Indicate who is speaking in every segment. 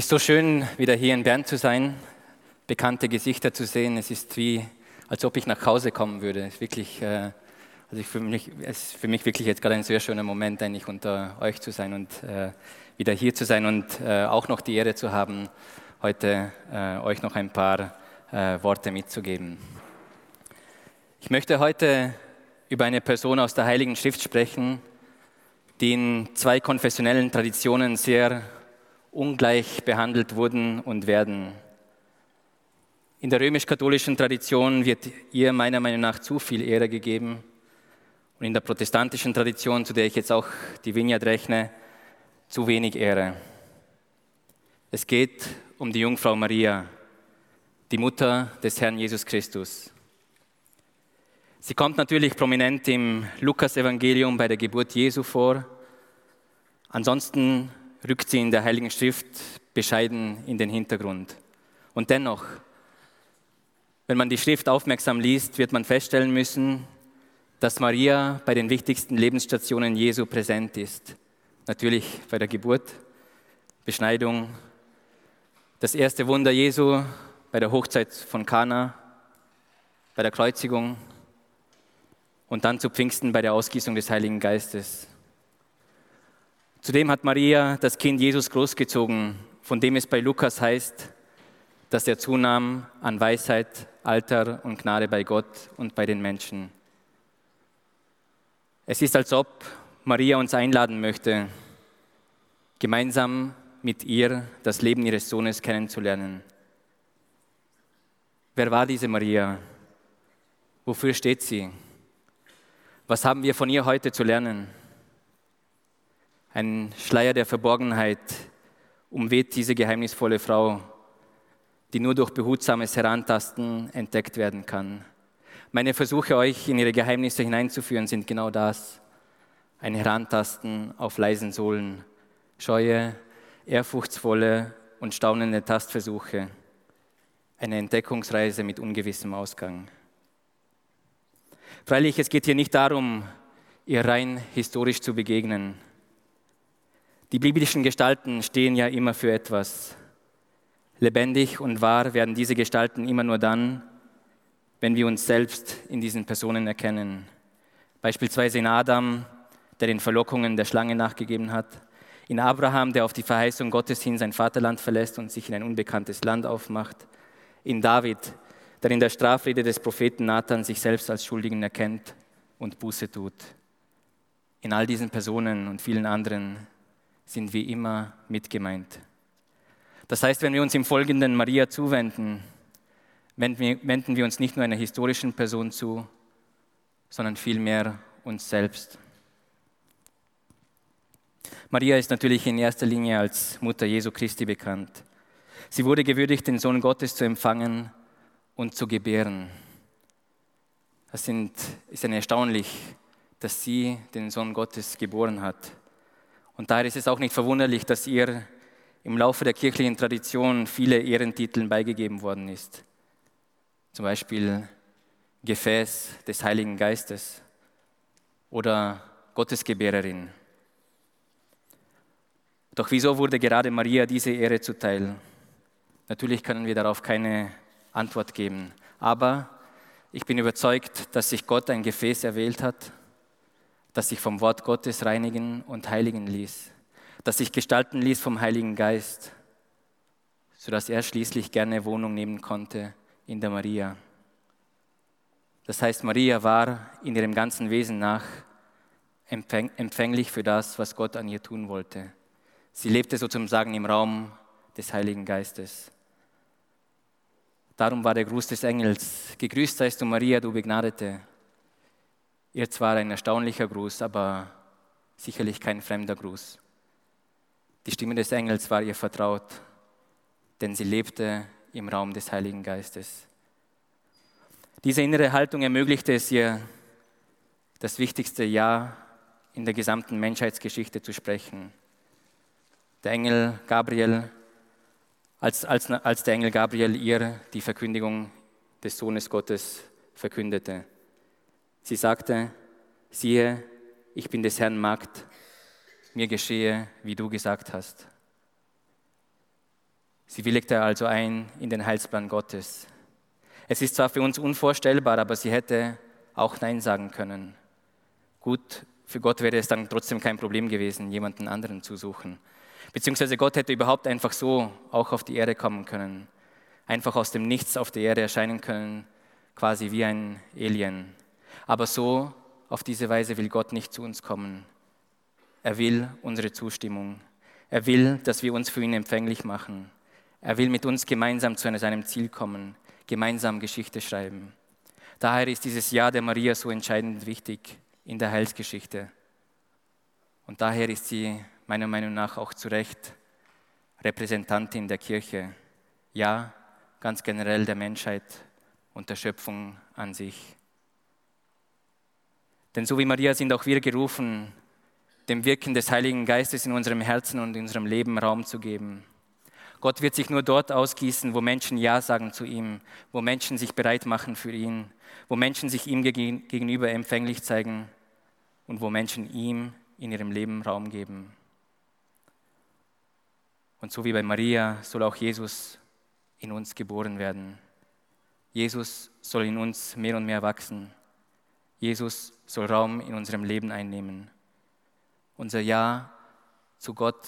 Speaker 1: Es ist so schön, wieder hier in Bern zu sein, bekannte Gesichter zu sehen. Es ist wie, als ob ich nach Hause kommen würde. Es ist wirklich, äh, also für mich, es ist für mich wirklich jetzt gerade ein sehr schöner Moment, eigentlich unter euch zu sein und äh, wieder hier zu sein und äh, auch noch die Ehre zu haben, heute euch noch ein paar Worte mitzugeben. Ich möchte heute über eine Person aus der Heiligen Schrift sprechen, die in zwei konfessionellen Traditionen sehr ungleich behandelt wurden und werden. In der römisch-katholischen Tradition wird ihr meiner Meinung nach zu viel Ehre gegeben und in der protestantischen Tradition, zu der ich jetzt auch die Vineyard rechne, zu wenig Ehre. Es geht um die Jungfrau Maria, die Mutter des Herrn Jesus Christus. Sie kommt natürlich prominent im Lukas-Evangelium bei der Geburt Jesu vor. Ansonsten rückt sie in der Heiligen Schrift bescheiden in den Hintergrund. Und dennoch, wenn man die Schrift aufmerksam liest, wird man feststellen müssen, dass Maria bei den wichtigsten Lebensstationen Jesu präsent ist. Natürlich bei der Geburt, Beschneidung, das erste Wunder Jesu bei der Hochzeit von Kana, bei der Kreuzigung und dann zu Pfingsten bei der Ausgießung des Heiligen Geistes. Zudem hat Maria das Kind Jesus großgezogen, von dem es bei Lukas heißt, dass er zunahm an Weisheit, Alter und Gnade bei Gott und bei den Menschen. Es ist, als ob Maria uns einladen möchte, gemeinsam mit ihr das Leben ihres Sohnes kennenzulernen. Wer war diese Maria? Wofür steht sie? Was haben wir von ihr heute zu lernen? Ein Schleier der Verborgenheit umweht diese geheimnisvolle Frau, die nur durch behutsames Herantasten entdeckt werden kann. Meine Versuche, euch in ihre Geheimnisse hineinzuführen, sind genau das. Ein Herantasten auf leisen Sohlen, scheue, ehrfurchtsvolle und staunende Tastversuche. Eine Entdeckungsreise mit ungewissem Ausgang. Freilich, es geht hier nicht darum, ihr rein historisch zu begegnen die biblischen Gestalten stehen ja immer für etwas. Lebendig und wahr werden diese Gestalten immer nur dann, wenn wir uns selbst in diesen Personen erkennen. Beispielsweise in Adam, der den Verlockungen der Schlange nachgegeben hat, in Abraham, der auf die Verheißung Gottes hin sein Vaterland verlässt und sich in ein unbekanntes Land aufmacht, in David, der in der Strafrede des Propheten Nathan sich selbst als Schuldigen erkennt und Buße tut. In all diesen Personen und vielen anderen sind wie immer mitgemeint. Das heißt, wenn wir uns im Folgenden Maria zuwenden, wenden wir uns nicht nur einer historischen Person zu, sondern vielmehr uns selbst. Maria ist natürlich in erster Linie als Mutter Jesu Christi bekannt. Sie wurde gewürdigt, den Sohn Gottes zu empfangen und zu gebären. Es ist erstaunlich, dass sie den Sohn Gottes geboren hat. Und daher ist es auch nicht verwunderlich, dass ihr im Laufe der kirchlichen Tradition viele Ehrentitel beigegeben worden ist. Zum Beispiel Gefäß des Heiligen Geistes oder Gottesgebärerin. Doch wieso wurde gerade Maria diese Ehre zuteil? Natürlich können wir darauf keine Antwort geben. Aber ich bin überzeugt, dass sich Gott ein Gefäß erwählt hat, das sich vom Wort Gottes reinigen und heiligen ließ, das sich gestalten ließ vom Heiligen Geist, sodass er schließlich gerne Wohnung nehmen konnte in der Maria. Das heißt, Maria war in ihrem ganzen Wesen nach empfänglich für das, was Gott an ihr tun wollte. Sie lebte sozusagen im Raum des Heiligen Geistes. Darum war der Gruß des Engels, gegrüßt seist du Maria, du Begnadete, Ihr zwar ein erstaunlicher Gruß, aber sicherlich kein fremder Gruß. Die Stimme des Engels war ihr vertraut, denn sie lebte im Raum des Heiligen Geistes. Diese innere Haltung ermöglichte es ihr, das wichtigste Ja in der gesamten Menschheitsgeschichte zu sprechen. Der Engel Gabriel, als, als, als der Engel Gabriel ihr die Verkündigung des Sohnes Gottes verkündete. Sie sagte, siehe, ich bin des Herrn Magd, mir geschehe, wie du gesagt hast. Sie willigte also ein in den Heilsplan Gottes. Es ist zwar für uns unvorstellbar, aber sie hätte auch Nein sagen können. Gut, für Gott wäre es dann trotzdem kein Problem gewesen, jemanden anderen zu suchen. Beziehungsweise Gott hätte überhaupt einfach so auch auf die Erde kommen können. Einfach aus dem Nichts auf der Erde erscheinen können, quasi wie ein Alien. Aber so, auf diese Weise will Gott nicht zu uns kommen. Er will unsere Zustimmung. Er will, dass wir uns für ihn empfänglich machen. Er will mit uns gemeinsam zu seinem Ziel kommen, gemeinsam Geschichte schreiben. Daher ist dieses Jahr der Maria so entscheidend wichtig in der Heilsgeschichte. Und daher ist sie meiner Meinung nach auch zu Recht Repräsentantin der Kirche. Ja, ganz generell der Menschheit und der Schöpfung an sich. Denn so wie Maria sind auch wir gerufen, dem Wirken des Heiligen Geistes in unserem Herzen und in unserem Leben Raum zu geben. Gott wird sich nur dort ausgießen, wo Menschen Ja sagen zu ihm, wo Menschen sich bereit machen für ihn, wo Menschen sich ihm gegenüber empfänglich zeigen und wo Menschen ihm in ihrem Leben Raum geben. Und so wie bei Maria soll auch Jesus in uns geboren werden. Jesus soll in uns mehr und mehr wachsen. Jesus soll Raum in unserem Leben einnehmen. Unser Ja zu Gott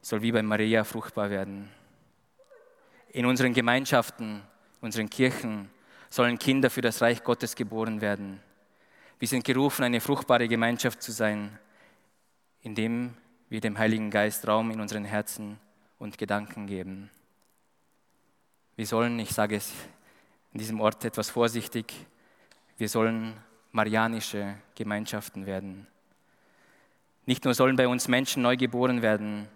Speaker 1: soll wie bei Maria fruchtbar werden. In unseren Gemeinschaften, unseren Kirchen sollen Kinder für das Reich Gottes geboren werden. Wir sind gerufen, eine fruchtbare Gemeinschaft zu sein, indem wir dem Heiligen Geist Raum in unseren Herzen und Gedanken geben. Wir sollen, ich sage es in diesem Ort etwas vorsichtig, wir sollen marianische Gemeinschaften werden. Nicht nur sollen bei uns Menschen neu geboren werden,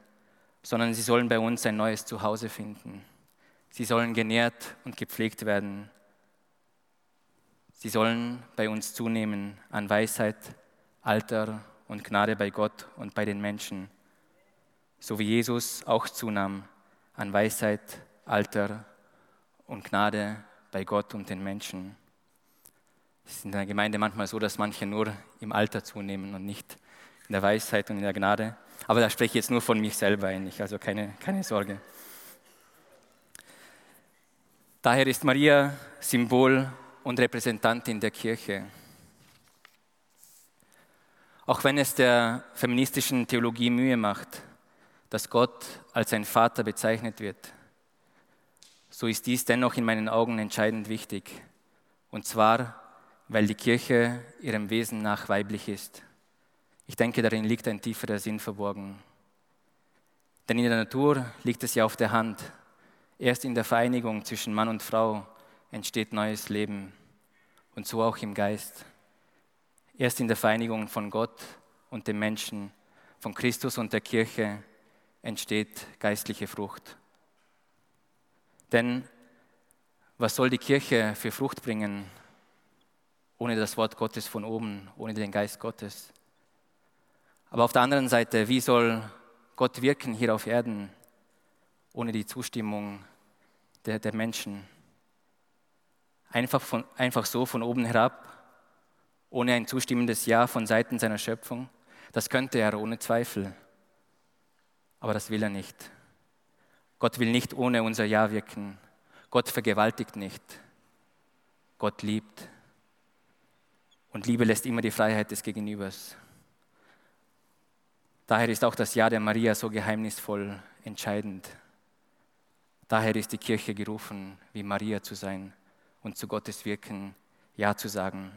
Speaker 1: sondern sie sollen bei uns ein neues Zuhause finden. Sie sollen genährt und gepflegt werden. Sie sollen bei uns zunehmen an Weisheit, Alter und Gnade bei Gott und bei den Menschen, so wie Jesus auch zunahm an Weisheit, Alter und Gnade bei Gott und den Menschen. Es ist in der Gemeinde manchmal so, dass manche nur im Alter zunehmen und nicht in der Weisheit und in der Gnade. Aber da spreche ich jetzt nur von mich selber eigentlich, also keine, keine Sorge. Daher ist Maria Symbol und Repräsentantin der Kirche. Auch wenn es der feministischen Theologie Mühe macht, dass Gott als ein Vater bezeichnet wird, so ist dies dennoch in meinen Augen entscheidend wichtig. Und zwar, weil die Kirche ihrem Wesen nach weiblich ist. Ich denke, darin liegt ein tieferer Sinn verborgen. Denn in der Natur liegt es ja auf der Hand. Erst in der Vereinigung zwischen Mann und Frau entsteht neues Leben und so auch im Geist. Erst in der Vereinigung von Gott und dem Menschen, von Christus und der Kirche entsteht geistliche Frucht. Denn was soll die Kirche für Frucht bringen ohne das Wort Gottes von oben, ohne den Geist Gottes? Aber auf der anderen Seite, wie soll Gott wirken hier auf Erden ohne die Zustimmung der, der Menschen? Einfach, von, einfach so von oben herab, ohne ein zustimmendes Ja von Seiten seiner Schöpfung? Das könnte er ohne Zweifel. Aber das will er nicht. Gott will nicht ohne unser Ja wirken. Gott vergewaltigt nicht. Gott liebt. Und Liebe lässt immer die Freiheit des Gegenübers. Daher ist auch das Ja der Maria so geheimnisvoll entscheidend. Daher ist die Kirche gerufen, wie Maria zu sein und zu Gottes Wirken Ja zu sagen.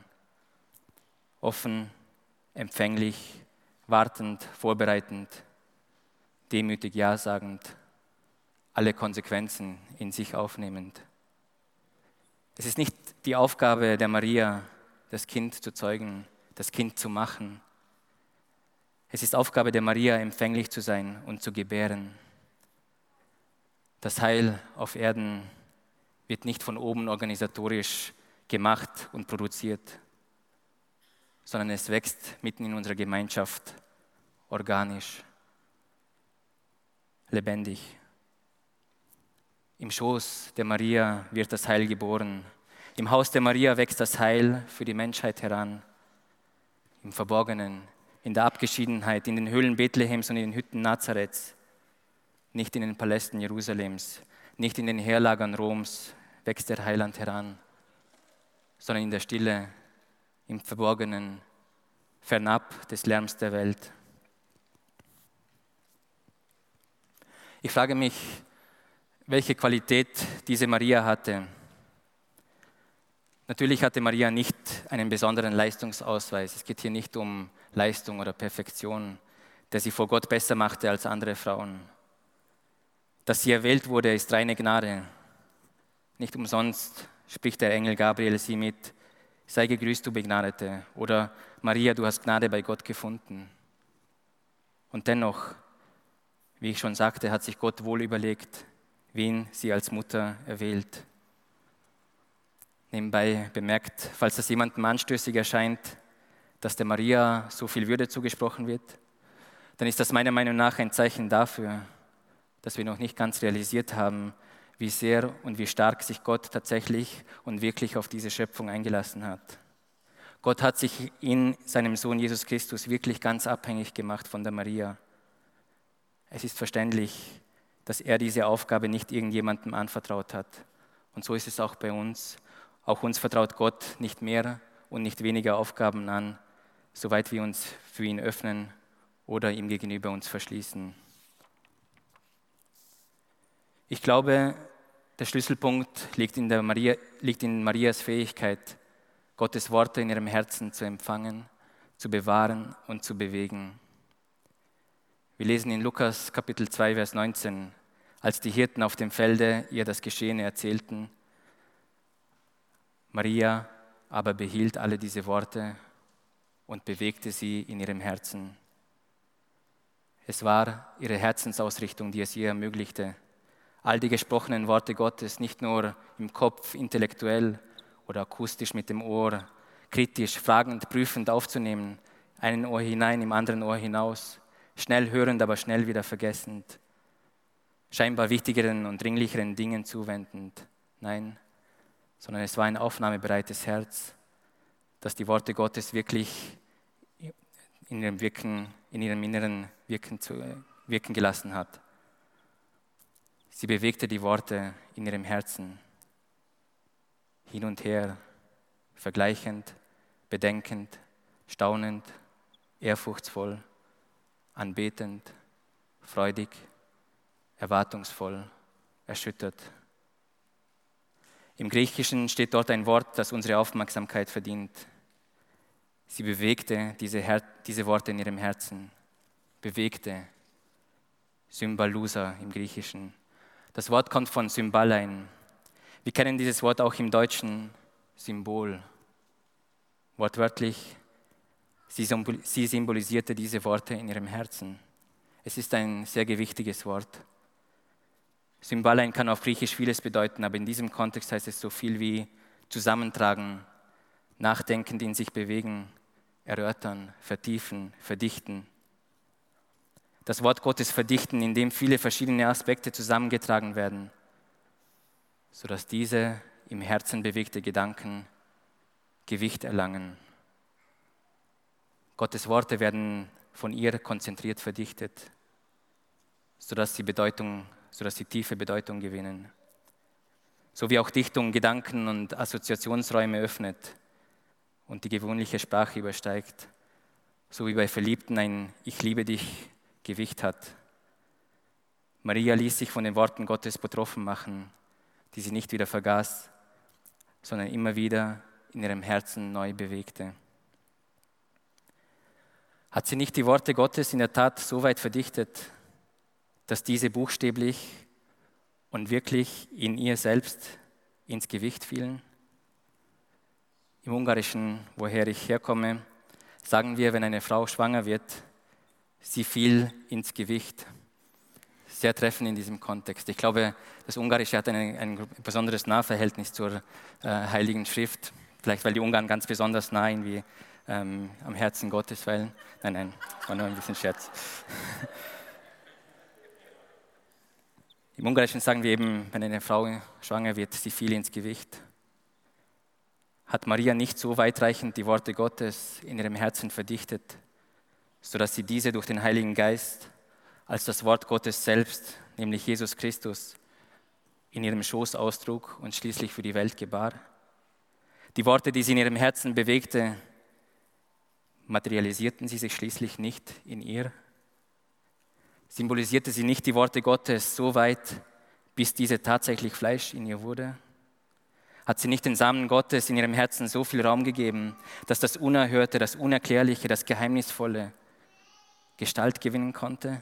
Speaker 1: Offen, empfänglich, wartend, vorbereitend, demütig Ja sagend, alle Konsequenzen in sich aufnehmend. Es ist nicht die Aufgabe der Maria, das Kind zu zeugen, das Kind zu machen, Es ist Aufgabe der Maria, empfänglich zu sein und zu gebären. Das Heil auf Erden wird nicht von oben organisatorisch gemacht und produziert, sondern es wächst mitten in unserer Gemeinschaft organisch, lebendig. Im Schoß der Maria wird das Heil geboren. Im Haus der Maria wächst das Heil für die Menschheit heran. Im Verborgenen, in der Abgeschiedenheit, in den Höhlen Bethlehems und in den Hütten Nazareths, nicht in den Palästen Jerusalems, nicht in den Heerlagern Roms wächst der Heiland heran, sondern in der Stille, im Verborgenen, fernab des Lärms der Welt. Ich frage mich, welche Qualität diese Maria hatte. Natürlich hatte Maria nicht einen besonderen Leistungsausweis. Es geht hier nicht um Leistung oder Perfektion, der sie vor Gott besser machte als andere Frauen. Dass sie erwählt wurde, ist reine Gnade. Nicht umsonst spricht der Engel Gabriel sie mit, sei gegrüßt, du Begnadete, oder Maria, du hast Gnade bei Gott gefunden. Und dennoch, wie ich schon sagte, hat sich Gott wohl überlegt, wen sie als Mutter erwählt. Nebenbei bemerkt, falls das jemandem anstößig erscheint, dass der Maria so viel Würde zugesprochen wird, dann ist das meiner Meinung nach ein Zeichen dafür, dass wir noch nicht ganz realisiert haben, wie sehr und wie stark sich Gott tatsächlich und wirklich auf diese Schöpfung eingelassen hat. Gott hat sich in seinem Sohn Jesus Christus wirklich ganz abhängig gemacht von der Maria. Es ist verständlich, dass er diese Aufgabe nicht irgendjemandem anvertraut hat. Und so ist es auch bei uns. Auch uns vertraut Gott nicht mehr und nicht weniger Aufgaben an, soweit wir uns für ihn öffnen oder ihm gegenüber uns verschließen. Ich glaube, der Schlüsselpunkt liegt in, Maria, liegt in Marias Fähigkeit, Gottes Worte in ihrem Herzen zu empfangen, zu bewahren und zu bewegen. Wir lesen in Lukas Kapitel 2, Vers 19, als die Hirten auf dem Felde ihr das Geschehene erzählten. Maria aber behielt alle diese Worte und bewegte sie in ihrem Herzen. Es war ihre Herzensausrichtung, die es ihr ermöglichte, all die gesprochenen Worte Gottes nicht nur im Kopf intellektuell oder akustisch mit dem Ohr kritisch, fragend, prüfend aufzunehmen, einen Ohr hinein, im anderen Ohr hinaus, schnell hörend, aber schnell wieder vergessend, scheinbar wichtigeren und dringlicheren Dingen zuwendend. Nein, sondern es war ein aufnahmebereites Herz, das die Worte Gottes wirklich in ihrem, Wirken, in ihrem Inneren wirken, zu, wirken gelassen hat. Sie bewegte die Worte in ihrem Herzen hin und her, vergleichend, bedenkend, staunend, ehrfurchtsvoll, anbetend, freudig, erwartungsvoll, erschüttert. Im Griechischen steht dort ein Wort, das unsere Aufmerksamkeit verdient. Sie bewegte diese, Her diese Worte in ihrem Herzen, bewegte, Symbalusa im Griechischen. Das Wort kommt von Symbalein. Wir kennen dieses Wort auch im Deutschen Symbol. Wortwörtlich, sie symbolisierte diese Worte in ihrem Herzen. Es ist ein sehr gewichtiges Wort. Symbalein kann auf Griechisch vieles bedeuten, aber in diesem Kontext heißt es so viel wie zusammentragen, nachdenkend in sich bewegen, erörtern, vertiefen, verdichten das Wort Gottes verdichten, indem viele verschiedene Aspekte zusammengetragen werden, sodass diese im Herzen bewegte Gedanken Gewicht erlangen. Gottes Worte werden von ihr konzentriert verdichtet, sodass sie Bedeutung, sodass sie tiefe Bedeutung gewinnen. So wie auch Dichtung Gedanken und Assoziationsräume öffnet und die gewöhnliche Sprache übersteigt, so wie bei Verliebten ein Ich liebe dich Gewicht hat. Maria ließ sich von den Worten Gottes betroffen machen, die sie nicht wieder vergaß, sondern immer wieder in ihrem Herzen neu bewegte. Hat sie nicht die Worte Gottes in der Tat so weit verdichtet, dass diese buchstäblich und wirklich in ihr selbst ins Gewicht fielen? Im Ungarischen, woher ich herkomme, sagen wir, wenn eine Frau schwanger wird, sie fiel ins Gewicht. Sehr treffend in diesem Kontext. Ich glaube, das Ungarische hat ein, ein besonderes Nahverhältnis zur äh, Heiligen Schrift. Vielleicht, weil die Ungarn ganz besonders nah irgendwie ähm, am Herzen Gottes weilen. Nein, nein, war nur ein bisschen Scherz. Im Ungarischen sagen wir eben, wenn eine Frau schwanger wird, sie fiel ins Gewicht. Hat Maria nicht so weitreichend die Worte Gottes in ihrem Herzen verdichtet, sodass sie diese durch den Heiligen Geist als das Wort Gottes selbst, nämlich Jesus Christus, in ihrem Schoß austrug und schließlich für die Welt gebar? Die Worte, die sie in ihrem Herzen bewegte, materialisierten sie sich schließlich nicht in ihr? Symbolisierte sie nicht die Worte Gottes so weit, bis diese tatsächlich Fleisch in ihr wurde? Hat sie nicht den Samen Gottes in ihrem Herzen so viel Raum gegeben, dass das Unerhörte, das Unerklärliche, das Geheimnisvolle Gestalt gewinnen konnte?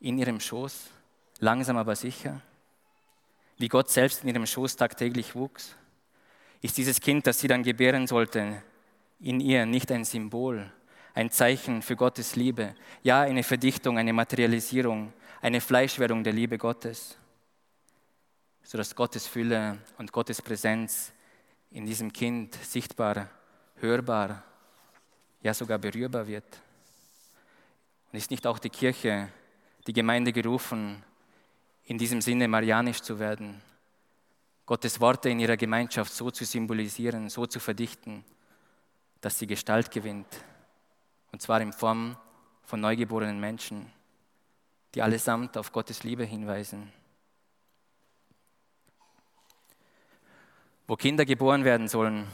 Speaker 1: In ihrem Schoß, langsam aber sicher? Wie Gott selbst in ihrem Schoß tagtäglich wuchs? Ist dieses Kind, das sie dann gebären sollte, in ihr nicht ein Symbol, ein Zeichen für Gottes Liebe, ja eine Verdichtung, eine Materialisierung, eine Fleischwerdung der Liebe Gottes, sodass Gottes Fülle und Gottes Präsenz in diesem Kind sichtbar, hörbar, ja sogar berührbar wird. Und ist nicht auch die Kirche, die Gemeinde gerufen, in diesem Sinne marianisch zu werden, Gottes Worte in ihrer Gemeinschaft so zu symbolisieren, so zu verdichten, dass sie Gestalt gewinnt, und zwar in Form von neugeborenen Menschen, die allesamt auf Gottes Liebe hinweisen. Wo Kinder geboren werden sollen,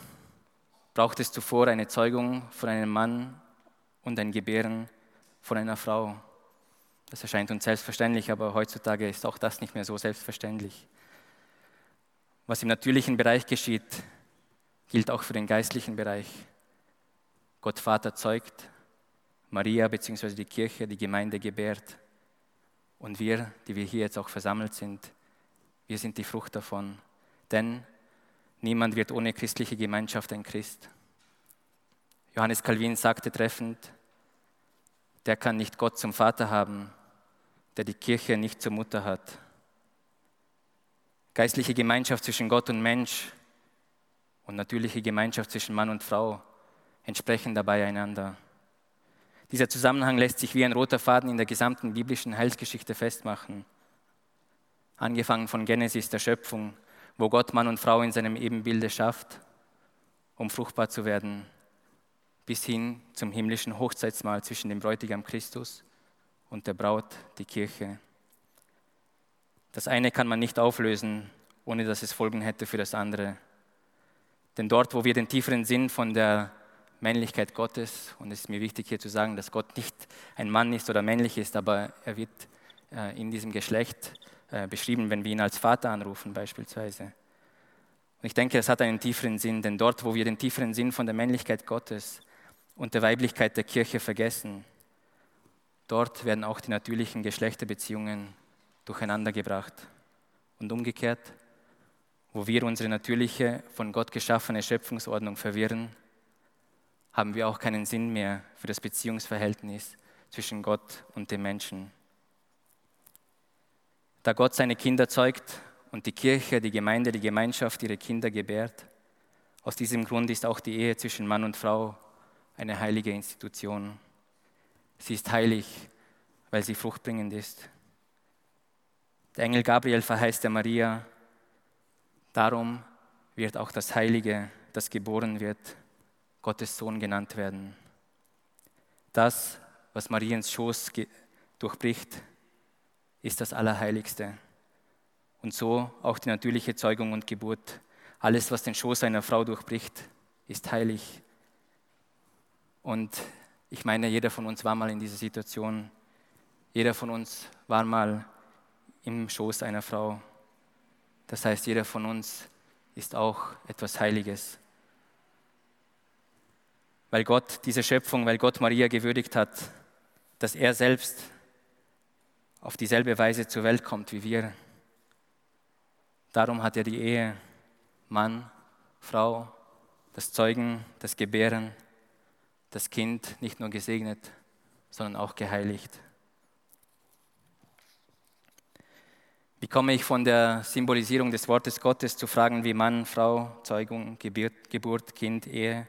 Speaker 1: braucht es zuvor eine Zeugung von einem Mann und ein Gebären von einer Frau. Das erscheint uns selbstverständlich, aber heutzutage ist auch das nicht mehr so selbstverständlich. Was im natürlichen Bereich geschieht, gilt auch für den geistlichen Bereich. Gott Vater zeugt, Maria bzw. die Kirche, die Gemeinde gebärt. Und wir, die wir hier jetzt auch versammelt sind, wir sind die Frucht davon. Denn niemand wird ohne christliche Gemeinschaft ein Christ. Johannes Calvin sagte treffend, der kann nicht Gott zum Vater haben, der die Kirche nicht zur Mutter hat. Geistliche Gemeinschaft zwischen Gott und Mensch und natürliche Gemeinschaft zwischen Mann und Frau entsprechen dabei einander. Dieser Zusammenhang lässt sich wie ein roter Faden in der gesamten biblischen Heilsgeschichte festmachen. Angefangen von Genesis, der Schöpfung, wo Gott Mann und Frau in seinem Ebenbilde schafft, um fruchtbar zu werden, bis hin zum himmlischen Hochzeitsmahl zwischen dem Bräutigam Christus und der Braut, die Kirche. Das eine kann man nicht auflösen, ohne dass es Folgen hätte für das andere. Denn dort, wo wir den tieferen Sinn von der Männlichkeit Gottes. Und es ist mir wichtig hier zu sagen, dass Gott nicht ein Mann ist oder männlich ist, aber er wird äh, in diesem Geschlecht äh, beschrieben, wenn wir ihn als Vater anrufen beispielsweise. Und ich denke, es hat einen tieferen Sinn, denn dort, wo wir den tieferen Sinn von der Männlichkeit Gottes und der Weiblichkeit der Kirche vergessen, dort werden auch die natürlichen Geschlechterbeziehungen durcheinandergebracht. Und umgekehrt, wo wir unsere natürliche, von Gott geschaffene Schöpfungsordnung verwirren, haben wir auch keinen Sinn mehr für das Beziehungsverhältnis zwischen Gott und dem Menschen. Da Gott seine Kinder zeugt und die Kirche, die Gemeinde, die Gemeinschaft ihre Kinder gebärt, aus diesem Grund ist auch die Ehe zwischen Mann und Frau eine heilige Institution. Sie ist heilig, weil sie fruchtbringend ist. Der Engel Gabriel verheißt der Maria, darum wird auch das Heilige, das geboren wird, Gottes Sohn genannt werden. Das, was Mariens Schoß durchbricht, ist das Allerheiligste. Und so auch die natürliche Zeugung und Geburt. Alles, was den Schoß einer Frau durchbricht, ist heilig. Und ich meine, jeder von uns war mal in dieser Situation. Jeder von uns war mal im Schoß einer Frau. Das heißt, jeder von uns ist auch etwas Heiliges weil Gott diese Schöpfung, weil Gott Maria gewürdigt hat, dass er selbst auf dieselbe Weise zur Welt kommt wie wir. Darum hat er die Ehe, Mann, Frau, das Zeugen, das Gebären, das Kind nicht nur gesegnet, sondern auch geheiligt. Wie komme ich von der Symbolisierung des Wortes Gottes zu Fragen wie Mann, Frau, Zeugung, Geburt, Kind, Ehe?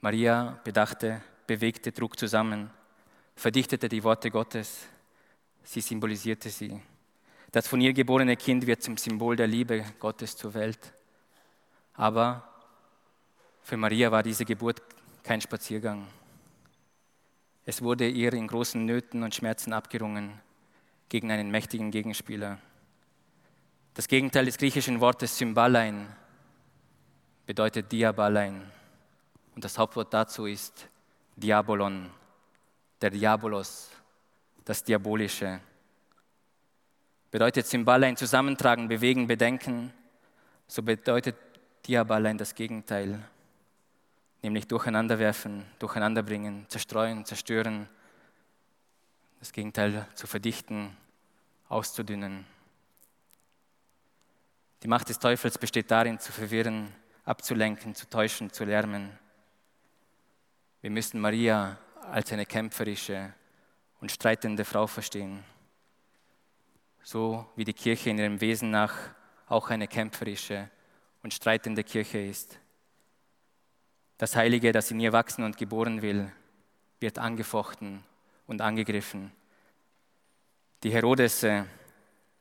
Speaker 1: Maria bedachte, bewegte, trug zusammen, verdichtete die Worte Gottes, sie symbolisierte sie. Das von ihr geborene Kind wird zum Symbol der Liebe Gottes zur Welt. Aber für Maria war diese Geburt kein Spaziergang. Es wurde ihr in großen Nöten und Schmerzen abgerungen gegen einen mächtigen Gegenspieler. Das Gegenteil des griechischen Wortes Symbalein bedeutet Diabalein. Und das Hauptwort dazu ist Diabolon, der Diabolos, das Diabolische. Bedeutet Symbalein zusammentragen, bewegen, bedenken, so bedeutet Diabalein das Gegenteil, nämlich durcheinanderwerfen, durcheinanderbringen, zerstreuen, zerstören, das Gegenteil zu verdichten, auszudünnen. Die Macht des Teufels besteht darin, zu verwirren, abzulenken, zu täuschen, zu lärmen. Wir müssen Maria als eine kämpferische und streitende Frau verstehen, so wie die Kirche in ihrem Wesen nach auch eine kämpferische und streitende Kirche ist. Das Heilige, das in ihr wachsen und geboren will, wird angefochten und angegriffen. Die Herodesse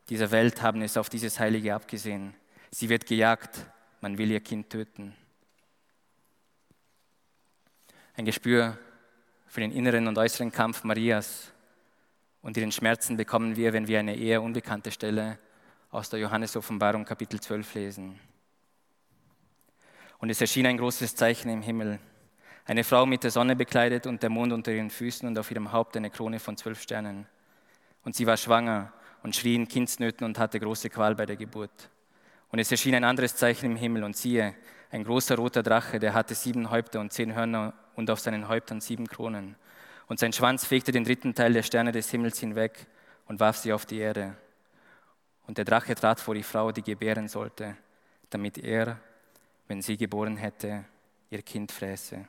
Speaker 1: dieser Welt haben es auf dieses Heilige abgesehen. Sie wird gejagt, man will ihr Kind töten. Ein Gespür für den inneren und äußeren Kampf Marias und ihren Schmerzen bekommen wir, wenn wir eine eher unbekannte Stelle aus der Johannes-Offenbarung Kapitel 12 lesen. Und es erschien ein großes Zeichen im Himmel. Eine Frau mit der Sonne bekleidet und der Mond unter ihren Füßen und auf ihrem Haupt eine Krone von zwölf Sternen. Und sie war schwanger und schrie in Kindsnöten und hatte große Qual bei der Geburt. Und es erschien ein anderes Zeichen im Himmel und siehe, ein großer roter Drache, der hatte sieben Häupter und zehn Hörner und auf seinen Häuptern sieben Kronen. Und sein Schwanz fegte den dritten Teil der Sterne des Himmels hinweg und warf sie auf die Erde. Und der Drache trat vor die Frau, die gebären sollte, damit er, wenn sie geboren hätte, ihr Kind fräße.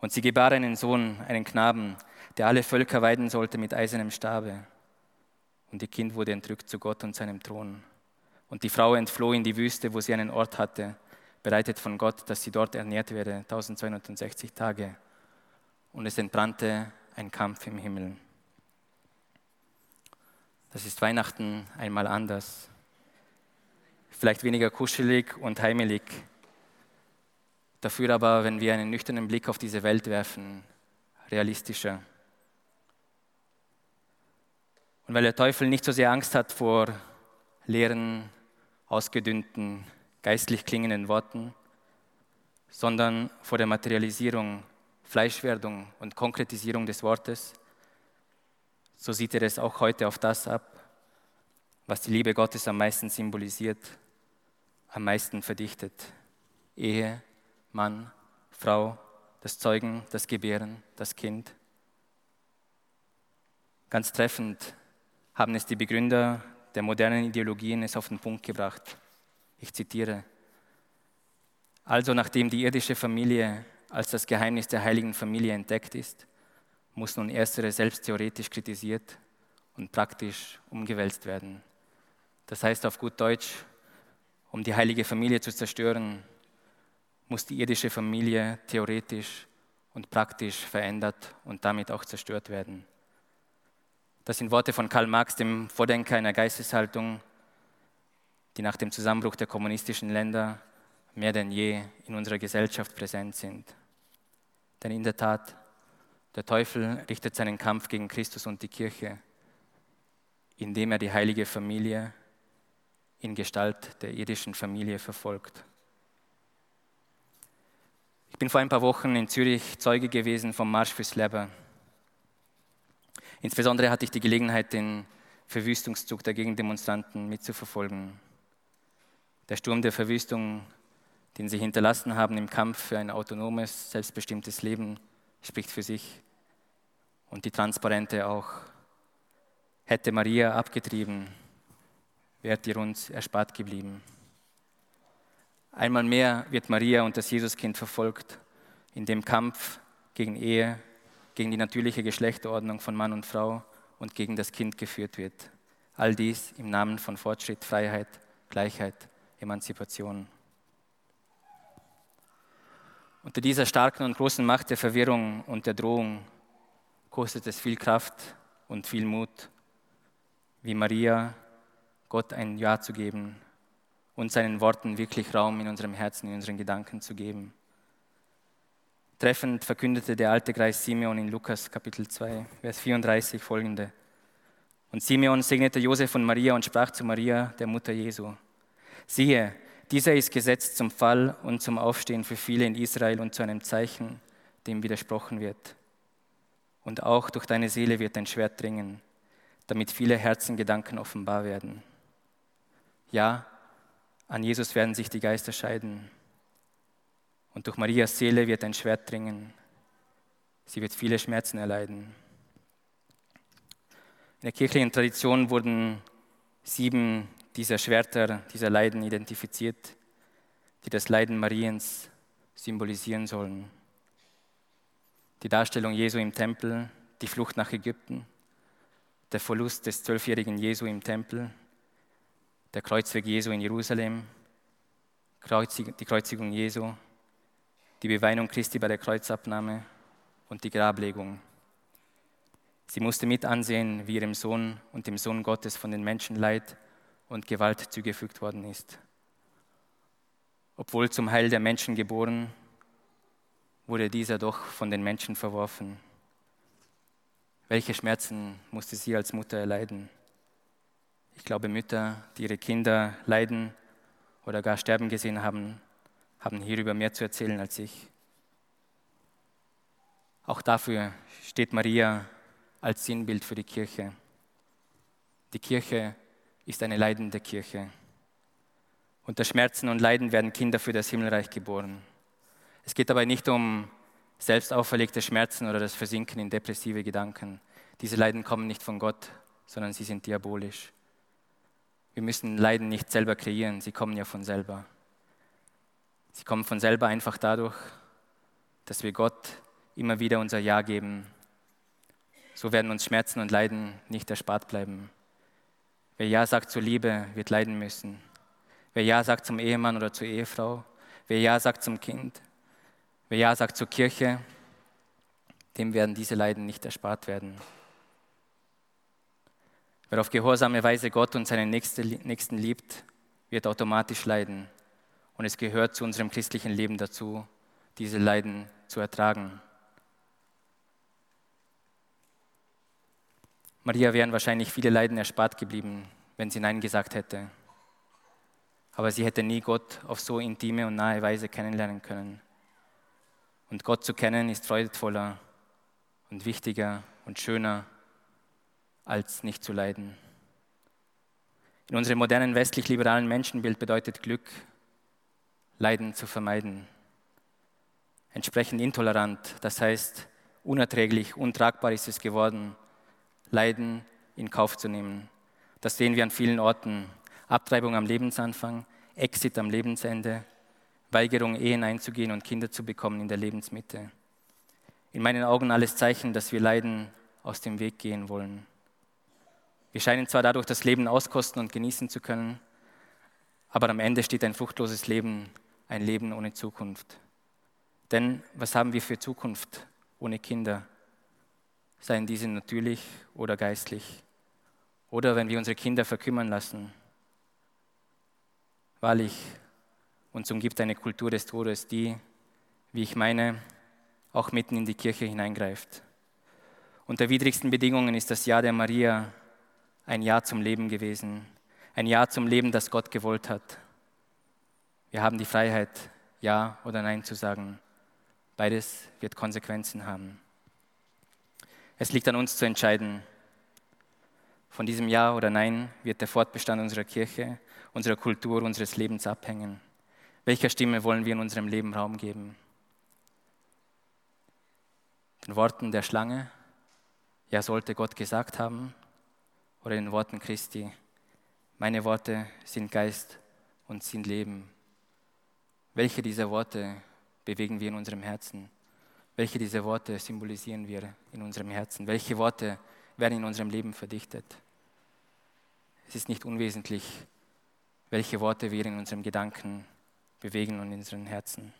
Speaker 1: Und sie gebar einen Sohn, einen Knaben, der alle Völker weiden sollte mit eisernem Stabe. Und ihr Kind wurde entrückt zu Gott und seinem Thron. Und die Frau entfloh in die Wüste, wo sie einen Ort hatte, bereitet von Gott, dass sie dort ernährt werde, 1260 Tage. Und es entbrannte ein Kampf im Himmel. Das ist Weihnachten einmal anders. Vielleicht weniger kuschelig und heimelig. Dafür aber, wenn wir einen nüchternen Blick auf diese Welt werfen, realistischer. Und weil der Teufel nicht so sehr Angst hat vor leeren, ausgedünnten, geistlich klingenden Worten, sondern vor der Materialisierung, Fleischwerdung und Konkretisierung des Wortes, so sieht er es auch heute auf das ab, was die Liebe Gottes am meisten symbolisiert, am meisten verdichtet. Ehe, Mann, Frau, das Zeugen, das Gebären, das Kind. Ganz treffend haben es die Begründer der modernen Ideologien es auf den Punkt gebracht. Ich zitiere. Also nachdem die irdische Familie als das Geheimnis der heiligen Familie entdeckt ist, muss nun erstere selbst theoretisch kritisiert und praktisch umgewälzt werden. Das heißt auf gut Deutsch, um die heilige Familie zu zerstören, muss die irdische Familie theoretisch und praktisch verändert und damit auch zerstört werden. Das sind Worte von Karl Marx, dem Vordenker einer Geisteshaltung, die nach dem Zusammenbruch der kommunistischen Länder mehr denn je in unserer Gesellschaft präsent sind. Denn in der Tat, der Teufel richtet seinen Kampf gegen Christus und die Kirche, indem er die heilige Familie in Gestalt der irdischen Familie verfolgt. Ich bin vor ein paar Wochen in Zürich Zeuge gewesen vom Marsch fürs Leben. Insbesondere hatte ich die Gelegenheit, den Verwüstungszug der Gegendemonstranten mitzuverfolgen. Der Sturm der Verwüstung, den sie hinterlassen haben im Kampf für ein autonomes, selbstbestimmtes Leben, spricht für sich. Und die Transparente auch. Hätte Maria abgetrieben, wärt ihr uns erspart geblieben. Einmal mehr wird Maria und das Jesuskind verfolgt in dem Kampf gegen Ehe, gegen die natürliche Geschlechterordnung von Mann und Frau und gegen das Kind geführt wird. All dies im Namen von Fortschritt, Freiheit, Gleichheit, Emanzipation. Unter dieser starken und großen Macht der Verwirrung und der Drohung kostet es viel Kraft und viel Mut, wie Maria Gott ein Ja zu geben und seinen Worten wirklich Raum in unserem Herzen, in unseren Gedanken zu geben. Treffend verkündete der alte Kreis Simeon in Lukas Kapitel 2, Vers 34 folgende. Und Simeon segnete Josef und Maria und sprach zu Maria, der Mutter Jesu. Siehe, dieser ist gesetzt zum Fall und zum Aufstehen für viele in Israel und zu einem Zeichen, dem widersprochen wird. Und auch durch deine Seele wird ein Schwert dringen, damit viele Herzengedanken offenbar werden. Ja, an Jesus werden sich die Geister scheiden. Und durch Marias Seele wird ein Schwert dringen. Sie wird viele Schmerzen erleiden. In der kirchlichen Tradition wurden sieben dieser Schwerter, dieser Leiden identifiziert, die das Leiden Mariens symbolisieren sollen. Die Darstellung Jesu im Tempel, die Flucht nach Ägypten, der Verlust des zwölfjährigen Jesu im Tempel, der Kreuzweg Jesu in Jerusalem, die Kreuzigung Jesu, die Beweinung Christi bei der Kreuzabnahme und die Grablegung. Sie musste mit ansehen, wie ihrem Sohn und dem Sohn Gottes von den Menschen Leid und Gewalt zugefügt worden ist. Obwohl zum Heil der Menschen geboren, wurde dieser doch von den Menschen verworfen. Welche Schmerzen musste sie als Mutter erleiden? Ich glaube, Mütter, die ihre Kinder leiden oder gar sterben gesehen haben, haben hierüber mehr zu erzählen als ich. Auch dafür steht Maria als Sinnbild für die Kirche. Die Kirche ist eine leidende Kirche. Unter Schmerzen und Leiden werden Kinder für das Himmelreich geboren. Es geht dabei nicht um selbst auferlegte Schmerzen oder das Versinken in depressive Gedanken. Diese Leiden kommen nicht von Gott, sondern sie sind diabolisch. Wir müssen Leiden nicht selber kreieren, sie kommen ja von selber. Sie kommen von selber einfach dadurch, dass wir Gott immer wieder unser Ja geben. So werden uns Schmerzen und Leiden nicht erspart bleiben. Wer Ja sagt zur Liebe, wird leiden müssen. Wer Ja sagt zum Ehemann oder zur Ehefrau, wer Ja sagt zum Kind, wer Ja sagt zur Kirche, dem werden diese Leiden nicht erspart werden. Wer auf gehorsame Weise Gott und seinen Nächsten liebt, wird automatisch leiden. Und es gehört zu unserem christlichen Leben dazu, diese Leiden zu ertragen. Maria wären wahrscheinlich viele Leiden erspart geblieben, wenn sie Nein gesagt hätte. Aber sie hätte nie Gott auf so intime und nahe Weise kennenlernen können. Und Gott zu kennen ist freudvoller und wichtiger und schöner als nicht zu leiden. In unserem modernen westlich-liberalen Menschenbild bedeutet Glück, Leiden zu vermeiden. Entsprechend intolerant, das heißt unerträglich, untragbar ist es geworden, Leiden in Kauf zu nehmen. Das sehen wir an vielen Orten. Abtreibung am Lebensanfang, Exit am Lebensende, Weigerung, Ehen einzugehen und Kinder zu bekommen in der Lebensmitte. In meinen Augen alles Zeichen, dass wir Leiden aus dem Weg gehen wollen. Wir scheinen zwar dadurch das Leben auskosten und genießen zu können, aber am Ende steht ein fruchtloses Leben, ein Leben ohne Zukunft. Denn was haben wir für Zukunft ohne Kinder? Seien diese natürlich oder geistlich? Oder wenn wir unsere Kinder verkümmern lassen? Wahrlich, uns umgibt eine Kultur des Todes, die, wie ich meine, auch mitten in die Kirche hineingreift. Unter widrigsten Bedingungen ist das Ja der Maria ein Ja zum Leben gewesen, ein Ja zum Leben, das Gott gewollt hat. Wir haben die Freiheit, Ja oder Nein zu sagen. Beides wird Konsequenzen haben. Es liegt an uns zu entscheiden. Von diesem Ja oder Nein wird der Fortbestand unserer Kirche, unserer Kultur, unseres Lebens abhängen. Welcher Stimme wollen wir in unserem Leben Raum geben? Den Worten der Schlange, ja sollte Gott gesagt haben, oder den Worten Christi. Meine Worte sind Geist und sind Leben. Welche dieser Worte bewegen wir in unserem Herzen? Welche dieser Worte symbolisieren wir in unserem Herzen? Welche Worte werden in unserem Leben verdichtet? Es ist nicht unwesentlich, welche Worte wir in unserem Gedanken bewegen und in unseren Herzen.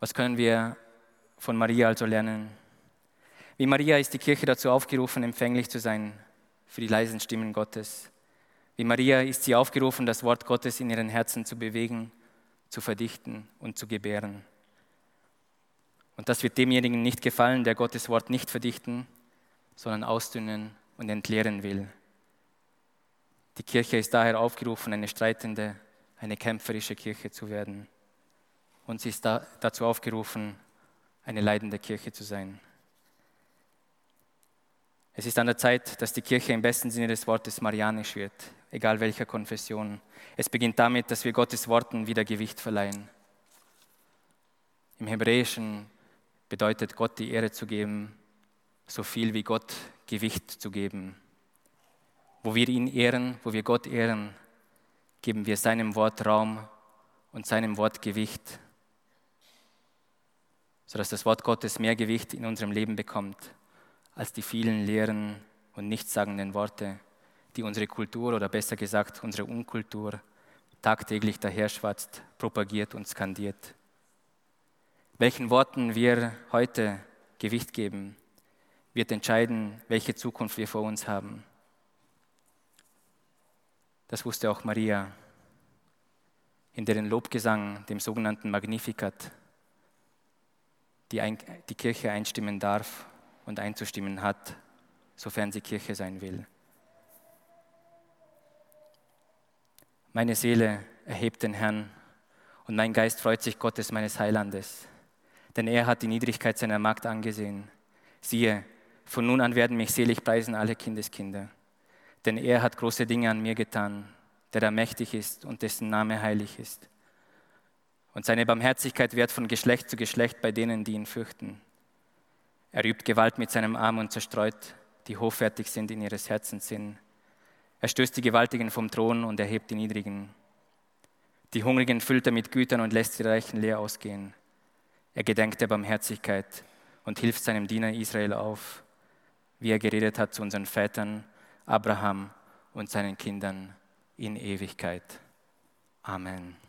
Speaker 1: Was können wir von Maria also lernen? Wie Maria ist die Kirche dazu aufgerufen, empfänglich zu sein für die leisen Stimmen Gottes. Wie Maria ist sie aufgerufen, das Wort Gottes in ihren Herzen zu bewegen, zu verdichten und zu gebären. Und das wird demjenigen nicht gefallen, der Gottes Wort nicht verdichten, sondern ausdünnen und entleeren will. Die Kirche ist daher aufgerufen, eine streitende, eine kämpferische Kirche zu werden. Und sie ist da, dazu aufgerufen, eine leidende Kirche zu sein. Es ist an der Zeit, dass die Kirche im besten Sinne des Wortes marianisch wird, egal welcher Konfession. Es beginnt damit, dass wir Gottes Worten wieder Gewicht verleihen. Im Hebräischen bedeutet Gott die Ehre zu geben, so viel wie Gott Gewicht zu geben. Wo wir ihn ehren, wo wir Gott ehren, geben wir seinem Wort Raum und seinem Wort Gewicht, sodass das Wort Gottes mehr Gewicht in unserem Leben bekommt als die vielen leeren und nichtssagenden Worte, die unsere Kultur oder besser gesagt unsere Unkultur tagtäglich daherschwatzt, propagiert und skandiert. Welchen Worten wir heute Gewicht geben, wird entscheiden, welche Zukunft wir vor uns haben. Das wusste auch Maria, in deren Lobgesang, dem sogenannten Magnificat, die, die Kirche einstimmen darf und einzustimmen hat, sofern sie Kirche sein will. Meine Seele erhebt den Herrn und mein Geist freut sich Gottes meines Heilandes, denn er hat die Niedrigkeit seiner Magd angesehen. Siehe, von nun an werden mich selig preisen alle Kindeskinder, denn er hat große Dinge an mir getan, der da mächtig ist und dessen Name heilig ist. Und seine Barmherzigkeit währt von Geschlecht zu Geschlecht bei denen, die ihn fürchten. Er übt Gewalt mit seinem Arm und zerstreut, die hochfertig sind in ihres Herzens Sinn. Er stößt die Gewaltigen vom Thron und erhebt die Niedrigen. Die Hungrigen füllt er mit Gütern und lässt die Reichen leer ausgehen. Er gedenkt der Barmherzigkeit und hilft seinem Diener Israel auf, wie er geredet hat zu unseren Vätern, Abraham und seinen Kindern in Ewigkeit. Amen.